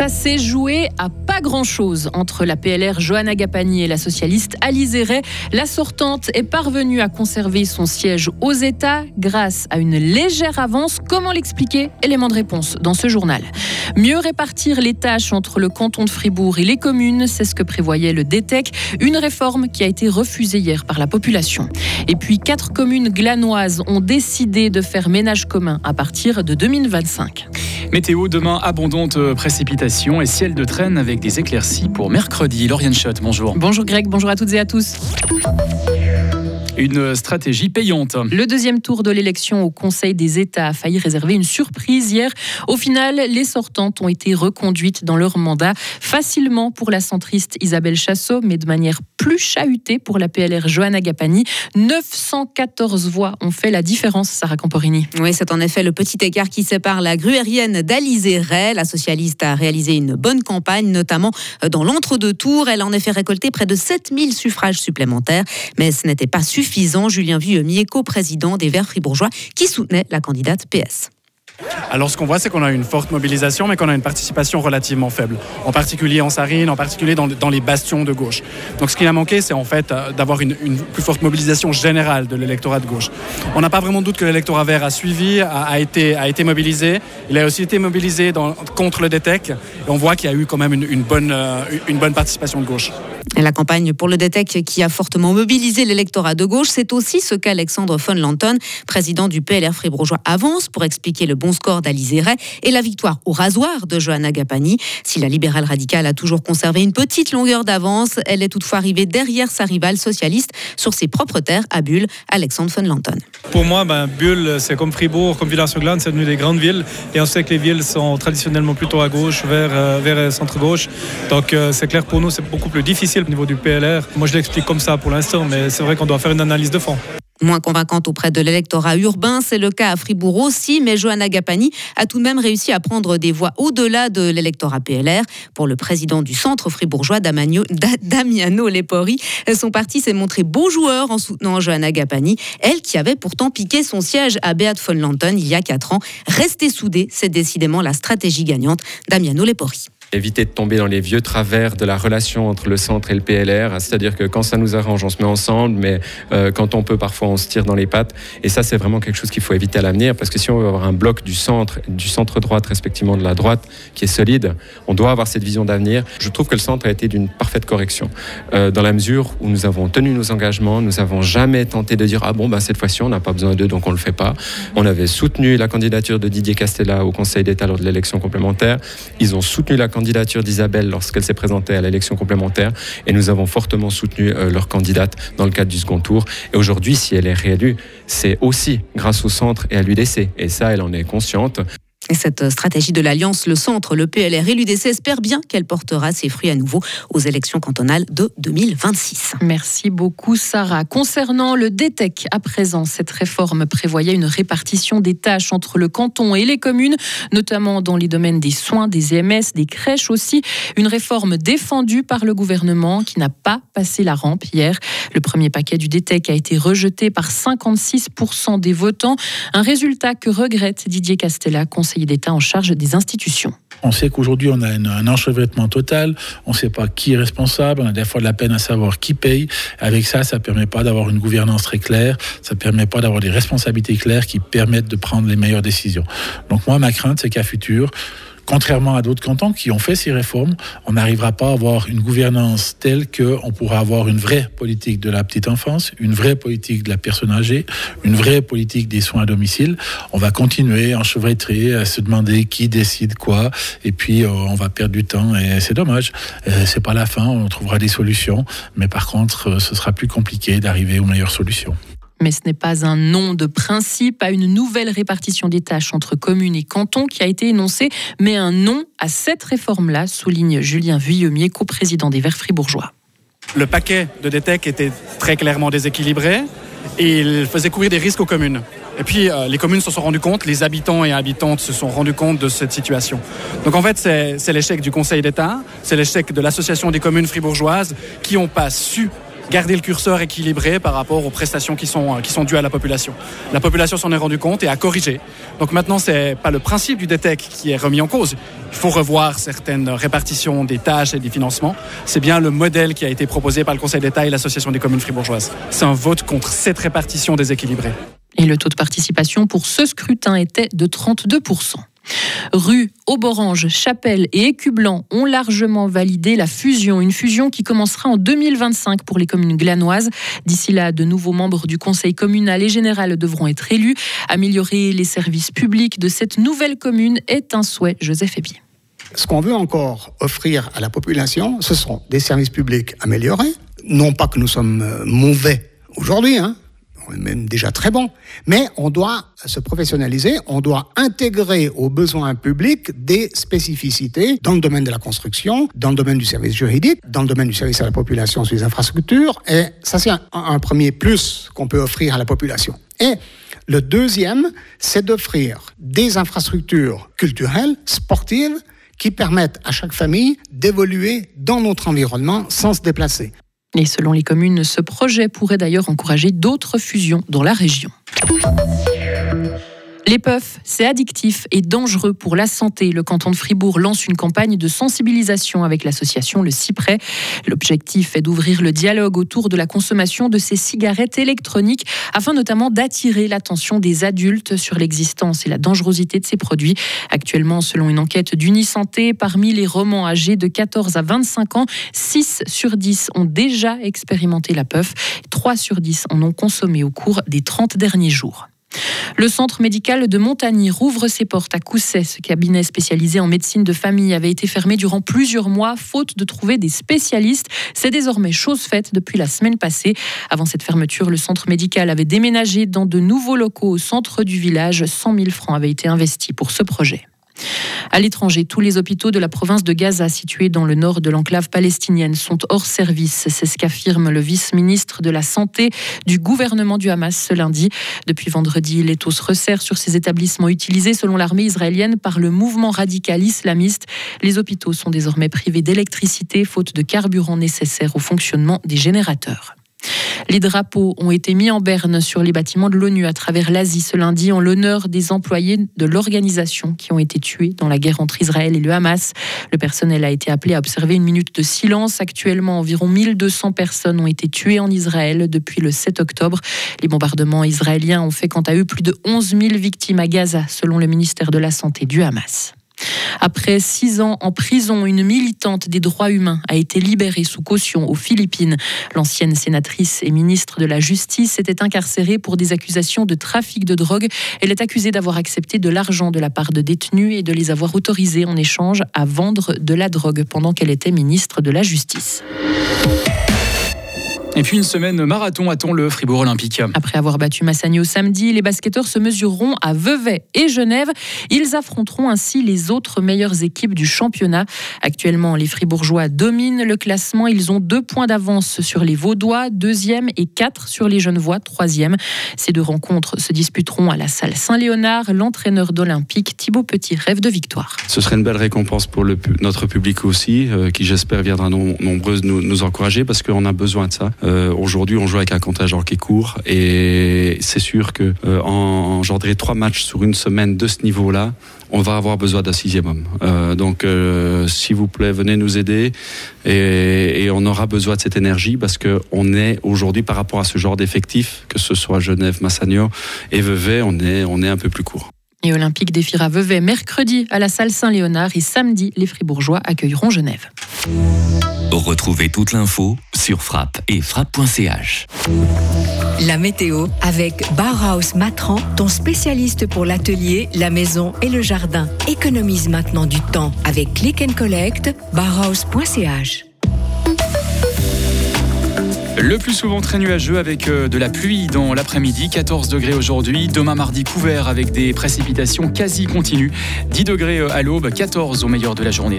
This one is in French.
Ça s'est joué à pas grand-chose entre la PLR Johanna Gapani et la socialiste Alice La sortante est parvenue à conserver son siège aux États grâce à une légère avance. Comment l'expliquer? Élément de réponse dans ce journal. Mieux répartir les tâches entre le canton de Fribourg et les communes, c'est ce que prévoyait le DTEC, une réforme qui a été refusée hier par la population. Et puis quatre communes glanoises ont décidé de faire ménage commun à partir de 2025. Météo, demain, abondante précipitation et ciel de traîne avec des éclaircies pour mercredi. Lauriane Schott, bonjour. Bonjour Greg, bonjour à toutes et à tous une stratégie payante. Le deuxième tour de l'élection au Conseil des États a failli réserver une surprise hier. Au final, les sortantes ont été reconduites dans leur mandat facilement pour la centriste Isabelle Chassot, mais de manière plus chahutée pour la PLR Johanna Gapani. 914 voix ont fait la différence, Sarah Camporini. Oui, c'est en effet le petit écart qui sépare la gruérienne d'Alizé Ray. La socialiste a réalisé une bonne campagne, notamment dans l'entre-deux tours. Elle a en effet récolté près de 7000 suffrages supplémentaires, mais ce n'était pas suffisant Julien Vuillemi, co-président des Verts fribourgeois, qui soutenait la candidate PS. Alors ce qu'on voit, c'est qu'on a une forte mobilisation, mais qu'on a une participation relativement faible, en particulier en Sarine, en particulier dans, les bastions de gauche. Donc ce qui a manqué, c'est en fait euh, d'avoir une, plus forte mobilisation générale de l'électorat de gauche. On n'a pas vraiment de doute que l'électorat vert a suivi, a, été, mobilisé. Il a aussi été mobilisé contre le DTEC, et on voit qu'il y a eu quand même une, euh, une bonne participation de gauche. La campagne pour le DTEC qui a fortement mobilisé l'électorat de gauche, c'est aussi ce qu'Alexandre von Lanton, président du PLR fribourgeois, avance pour expliquer le bon score d'Alizé et la victoire au rasoir de Johanna Gapani. Si la libérale radicale a toujours conservé une petite longueur d'avance, elle est toutefois arrivée derrière sa rivale socialiste sur ses propres terres à Bulle, Alexandre von Lanton. Pour moi, ben, Bulle, c'est comme Fribourg, comme Villars-sur-Glane, c'est devenu des grandes villes. Et on sait que les villes sont traditionnellement plutôt à gauche, vers, euh, vers centre-gauche. Donc euh, c'est clair pour nous, c'est beaucoup plus difficile au niveau du PLR. Moi, je l'explique comme ça pour l'instant, mais c'est vrai qu'on doit faire une analyse de fond. Moins convaincante auprès de l'électorat urbain, c'est le cas à Fribourg aussi, mais Johanna Gapani a tout de même réussi à prendre des voix au-delà de l'électorat PLR. Pour le président du centre fribourgeois, Damiano Lepori, son parti s'est montré beau joueur en soutenant Johanna Gapani, elle qui avait pourtant piqué son siège à Beat von Lanton il y a quatre ans. Rester soudée, c'est décidément la stratégie gagnante. Damiano Lepori éviter de tomber dans les vieux travers de la relation entre le centre et le PLR, c'est-à-dire que quand ça nous arrange, on se met ensemble, mais euh, quand on peut, parfois, on se tire dans les pattes. Et ça, c'est vraiment quelque chose qu'il faut éviter à l'avenir, parce que si on veut avoir un bloc du centre, du centre droite, respectivement de la droite, qui est solide, on doit avoir cette vision d'avenir. Je trouve que le centre a été d'une parfaite correction, euh, dans la mesure où nous avons tenu nos engagements, nous n'avons jamais tenté de dire ah bon, ben, cette fois-ci, on n'a pas besoin d'eux, donc on le fait pas. On avait soutenu la candidature de Didier Castella au Conseil d'État lors de l'élection complémentaire. Ils ont soutenu la candidature d'Isabelle lorsqu'elle s'est présentée à l'élection complémentaire et nous avons fortement soutenu euh, leur candidate dans le cadre du second tour. Et aujourd'hui, si elle est réélue, c'est aussi grâce au centre et à l'UDC. Et ça, elle en est consciente. Et cette stratégie de l'Alliance, le Centre, le PLR et l'UDC espèrent bien qu'elle portera ses fruits à nouveau aux élections cantonales de 2026. Merci beaucoup Sarah. Concernant le DTEC, à présent, cette réforme prévoyait une répartition des tâches entre le canton et les communes, notamment dans les domaines des soins, des EMS, des crèches aussi. Une réforme défendue par le gouvernement qui n'a pas passé la rampe hier. Le premier paquet du DTEC a été rejeté par 56% des votants, un résultat que regrette Didier Castella, conseiller d'État en charge des institutions. On sait qu'aujourd'hui, on a un enchevêtrement total. On ne sait pas qui est responsable. On a des fois de la peine à savoir qui paye. Avec ça, ça ne permet pas d'avoir une gouvernance très claire. Ça ne permet pas d'avoir des responsabilités claires qui permettent de prendre les meilleures décisions. Donc moi, ma crainte, c'est qu'à futur, contrairement à d'autres cantons qui ont fait ces réformes, on n'arrivera pas à avoir une gouvernance telle qu'on pourra avoir une vraie politique de la petite enfance, une vraie politique de la personne âgée, une vraie politique des soins à domicile. On va continuer en chevretterie à se demander qui décide quoi, et puis euh, on va perdre du temps et c'est dommage. Euh, c'est pas la fin, on trouvera des solutions, mais par contre, euh, ce sera plus compliqué d'arriver aux meilleures solutions. Mais ce n'est pas un nom de principe à une nouvelle répartition des tâches entre communes et cantons qui a été énoncé, mais un nom à cette réforme-là, souligne Julien Vuillemier, co-président des Verts fribourgeois. Le paquet de DTEC était très clairement déséquilibré et il faisait courir des risques aux communes. Et puis euh, les communes se sont rendues compte, les habitants et habitantes se sont rendus compte de cette situation. Donc en fait, c'est l'échec du Conseil d'État, c'est l'échec de l'Association des communes fribourgeoises qui n'ont pas su garder le curseur équilibré par rapport aux prestations qui sont, qui sont dues à la population. La population s'en est rendue compte et a corrigé. Donc maintenant, c'est pas le principe du DETEC qui est remis en cause. Il faut revoir certaines répartitions des tâches et des financements. C'est bien le modèle qui a été proposé par le Conseil d'État et l'Association des communes fribourgeoises. C'est un vote contre cette répartition déséquilibrée. Et le taux de participation pour ce scrutin était de 32%. Rue, Auborange, Chapelle et Écublanc ont largement validé la fusion, une fusion qui commencera en 2025 pour les communes glanoises. D'ici là, de nouveaux membres du conseil communal et général devront être élus. Améliorer les services publics de cette nouvelle commune est un souhait, Joseph Ebier. Ce qu'on veut encore offrir à la population, ce sont des services publics améliorés. Non pas que nous sommes euh, mauvais aujourd'hui, hein, même déjà très bon. Mais on doit se professionnaliser, on doit intégrer aux besoins publics des spécificités dans le domaine de la construction, dans le domaine du service juridique, dans le domaine du service à la population sur les infrastructures. Et ça, c'est un, premier plus qu'on peut offrir à la population. Et le deuxième, c'est d'offrir des infrastructures culturelles, sportives, qui permettent à chaque famille d'évoluer dans notre environnement sans se déplacer. Et selon les communes, ce projet pourrait d'ailleurs encourager d'autres fusions dans la région. Les puffs, c'est addictif et dangereux pour la santé. Le canton de Fribourg lance une campagne de sensibilisation avec l'association Le Cyprès. L'objectif est d'ouvrir le dialogue autour de la consommation de ces cigarettes électroniques afin notamment d'attirer l'attention des adultes sur l'existence et la dangerosité de ces produits. Actuellement, selon une enquête d'Unisanté, parmi les romans âgés de 14 à 25 ans, 6 sur 10 ont déjà expérimenté la puff, 3 sur 10 en ont consommé au cours des 30 derniers jours. Le centre médical de Montagny rouvre ses portes à Cousset. Ce cabinet spécialisé en médecine de famille avait été fermé durant plusieurs mois, faute de trouver des spécialistes. C'est désormais chose faite depuis la semaine passée. Avant cette fermeture, le centre médical avait déménagé dans de nouveaux locaux au centre du village. 100 000 francs avaient été investis pour ce projet. À l'étranger, tous les hôpitaux de la province de Gaza, situés dans le nord de l'enclave palestinienne, sont hors service. C'est ce qu'affirme le vice-ministre de la Santé du gouvernement du Hamas ce lundi. Depuis vendredi, l'étau se resserre sur ces établissements utilisés selon l'armée israélienne par le mouvement radical islamiste. Les hôpitaux sont désormais privés d'électricité, faute de carburant nécessaire au fonctionnement des générateurs. Les drapeaux ont été mis en berne sur les bâtiments de l'ONU à travers l'Asie ce lundi en l'honneur des employés de l'organisation qui ont été tués dans la guerre entre Israël et le Hamas. Le personnel a été appelé à observer une minute de silence. Actuellement, environ 1200 personnes ont été tuées en Israël depuis le 7 octobre. Les bombardements israéliens ont fait quant à eux plus de 11 000 victimes à Gaza, selon le ministère de la Santé du Hamas. Après six ans en prison, une militante des droits humains a été libérée sous caution aux Philippines. L'ancienne sénatrice et ministre de la Justice était incarcérée pour des accusations de trafic de drogue. Elle est accusée d'avoir accepté de l'argent de la part de détenus et de les avoir autorisés en échange à vendre de la drogue pendant qu'elle était ministre de la Justice. Et puis une semaine marathon attend le Fribourg Olympique. Après avoir battu Massagno samedi, les basketteurs se mesureront à Vevey et Genève. Ils affronteront ainsi les autres meilleures équipes du championnat. Actuellement, les Fribourgeois dominent le classement. Ils ont deux points d'avance sur les Vaudois, deuxième et quatre sur les Genevois, troisième. Ces deux rencontres se disputeront à la salle Saint-Léonard. L'entraîneur d'Olympique, Thibaut Petit, rêve de victoire. Ce serait une belle récompense pour le, notre public aussi, euh, qui j'espère viendra nombreux nous, nous encourager parce qu'on a besoin de ça. Euh, Aujourd'hui, on joue avec un contingent qui est court et c'est sûr que euh, en engendrer trois matchs sur une semaine de ce niveau-là, on va avoir besoin d'un sixième homme. Euh, donc, euh, s'il vous plaît, venez nous aider et, on aura besoin de cette énergie parce que on est aujourd'hui par rapport à ce genre d'effectif, que ce soit Genève, Massagno et Vevey, on est on est un peu plus court. Et Olympique défiera Vevey mercrredi à la salle Saint-Léonard et samedi, les Fribourgeois accueilleront Genève. Retrouvez toute l'info sur frappe et frappe.ch. La météo avec Bauhaus Matran, ton spécialiste pour l'atelier, la maison et le jardin. Économise maintenant du temps avec Click and Collect, bauhaus.ch. Le plus souvent très nuageux avec euh, de la pluie dans l'après-midi, 14 degrés aujourd'hui. Demain mardi couvert avec des précipitations quasi continues, 10 degrés euh, à l'aube, 14 au meilleur de la journée.